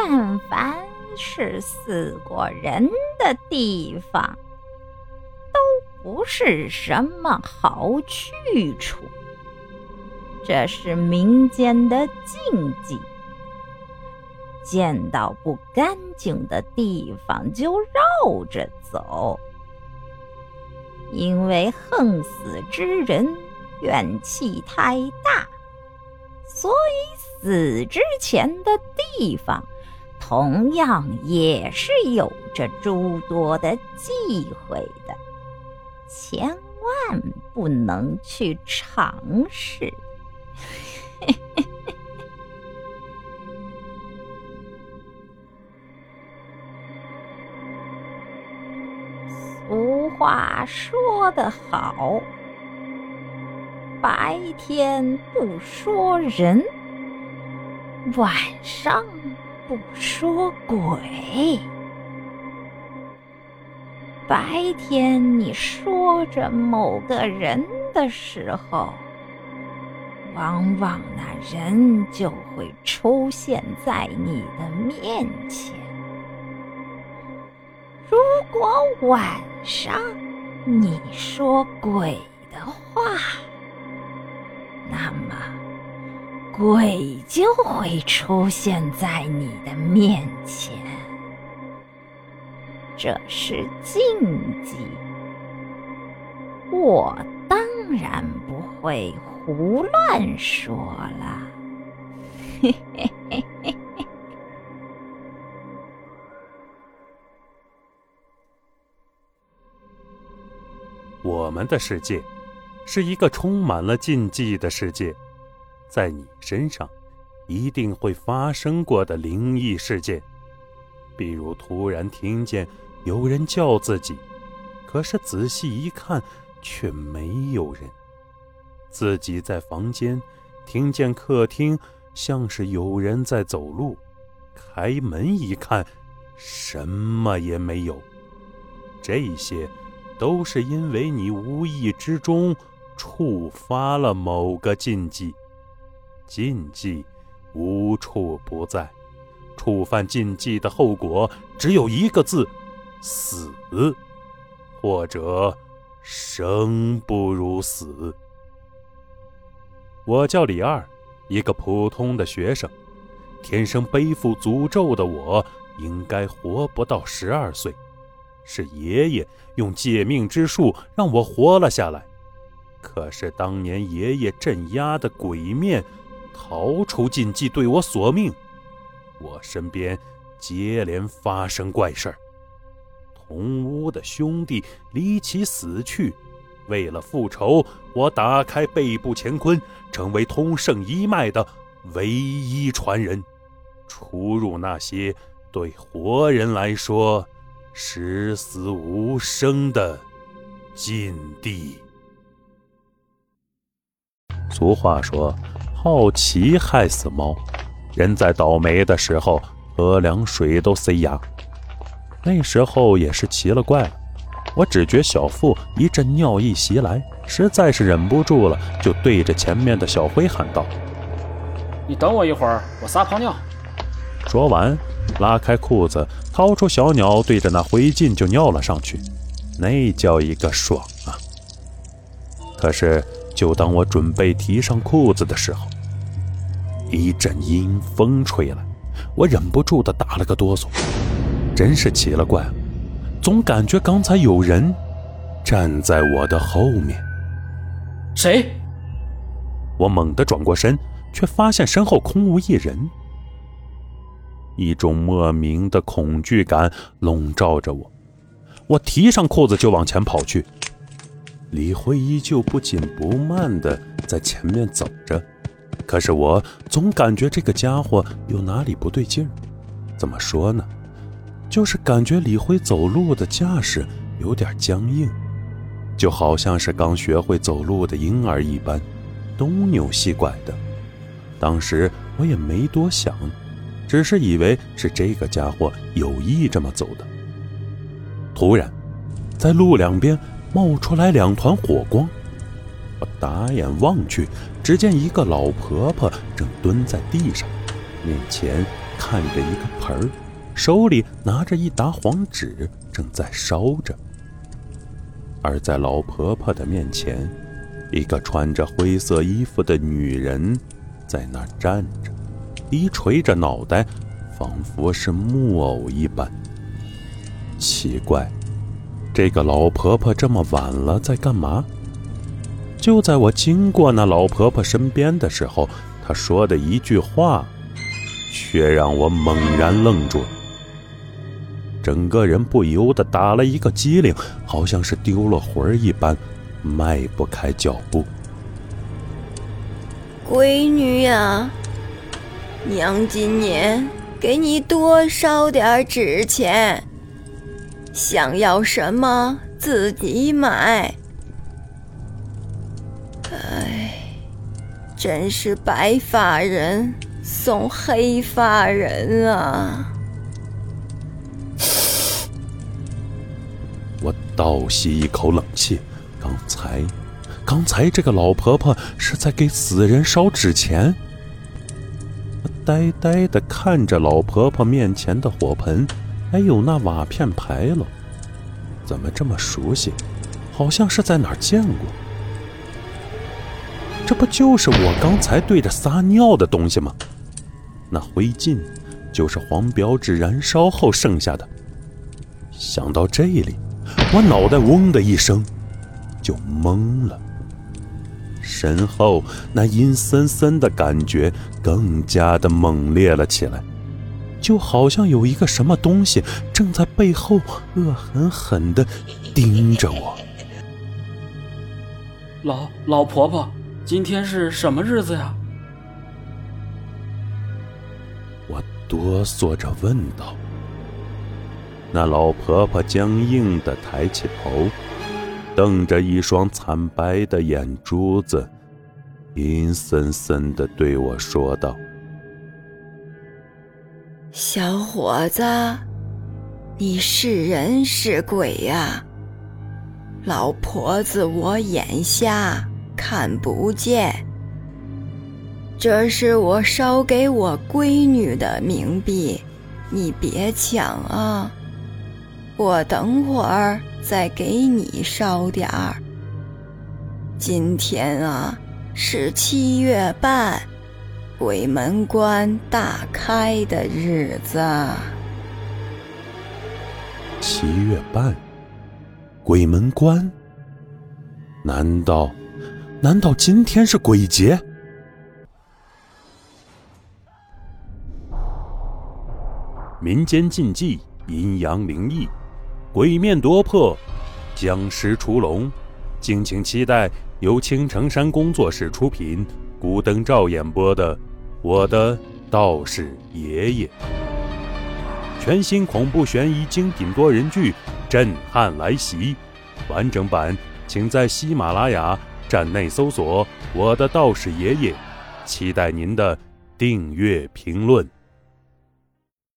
但凡是死过人的地方，都不是什么好去处。这是民间的禁忌。见到不干净的地方就绕着走，因为横死之人怨气太大，所以死之前的地方同样也是有着诸多的忌讳的，千万不能去尝试。俗话说得好，白天不说人，晚上不说鬼。白天你说着某个人的时候，往往那人就会出现在你的面前。如果晚上你说鬼的话，鬼就会出现在你的面前，这是禁忌。我当然不会胡乱说了，嘿嘿嘿嘿。我们的世界是一个充满了禁忌的世界，在你身上一定会发生过的灵异事件，比如突然听见有人叫自己，可是仔细一看却没有人；自己在房间听见客厅像是有人在走路，开门一看什么也没有。这些。都是因为你无意之中触发了某个禁忌，禁忌无处不在，触犯禁忌的后果只有一个字：死，或者生不如死。我叫李二，一个普通的学生，天生背负诅咒的我，应该活不到十二岁。是爷爷用借命之术让我活了下来，可是当年爷爷镇压的鬼面逃出禁忌，对我索命。我身边接连发生怪事儿，同屋的兄弟离奇死去。为了复仇，我打开背部乾坤，成为通圣一脉的唯一传人，出入那些对活人来说。十死无生的禁地。俗话说：“好奇害死猫。”人在倒霉的时候，喝凉水都塞牙。那时候也是奇了怪了，我只觉小腹一阵尿意袭来，实在是忍不住了，就对着前面的小辉喊道：“你等我一会儿，我撒泡尿。”说完。拉开裤子，掏出小鸟，对着那灰烬就尿了上去，那叫一个爽啊！可是，就当我准备提上裤子的时候，一阵阴风吹来，我忍不住的打了个哆嗦。真是奇了怪了，总感觉刚才有人站在我的后面。谁？我猛地转过身，却发现身后空无一人。一种莫名的恐惧感笼罩着我，我提上裤子就往前跑去。李辉依旧不紧不慢地在前面走着，可是我总感觉这个家伙有哪里不对劲儿。怎么说呢？就是感觉李辉走路的架势有点僵硬，就好像是刚学会走路的婴儿一般，东扭西拐的。当时我也没多想。只是以为是这个家伙有意这么走的。突然，在路两边冒出来两团火光，我打眼望去，只见一个老婆婆正蹲在地上，面前看着一个盆儿，手里拿着一沓黄纸，正在烧着。而在老婆婆的面前，一个穿着灰色衣服的女人在那儿站着，低垂着脑袋，仿佛是木偶一般。奇怪，这个老婆婆这么晚了在干嘛？就在我经过那老婆婆身边的时候，她说的一句话，却让我猛然愣住了。整个人不由得打了一个激灵，好像是丢了魂儿一般，迈不开脚步。闺女呀，娘今年给你多烧点纸钱，想要什么自己买。哎，真是白发人送黑发人啊！我倒吸一口冷气，刚才，刚才这个老婆婆是在给死人烧纸钱。呆呆的看着老婆婆面前的火盆，还有那瓦片牌楼，怎么这么熟悉？好像是在哪儿见过。这不就是我刚才对着撒尿的东西吗？那灰烬就是黄表纸燃烧后剩下的。想到这里。我脑袋嗡的一声，就懵了。身后那阴森森的感觉更加的猛烈了起来，就好像有一个什么东西正在背后恶狠狠的盯着我。老老婆婆，今天是什么日子呀？我哆嗦着问道。那老婆婆僵硬的抬起头，瞪着一双惨白的眼珠子，阴森森的对我说道：“小伙子，你是人是鬼呀？老婆子我眼瞎，看不见。这是我烧给我闺女的冥币，你别抢啊！”我等会儿再给你烧点儿。今天啊是七月半，鬼门关大开的日子。七月半，鬼门关？难道，难道今天是鬼节？民间禁忌，阴阳灵异。鬼面夺魄，僵尸出笼，敬请期待由青城山工作室出品、古登照演播的《我的道士爷爷》全新恐怖悬疑精品多人剧《震撼来袭》完整版，请在喜马拉雅站内搜索《我的道士爷爷》，期待您的订阅评论。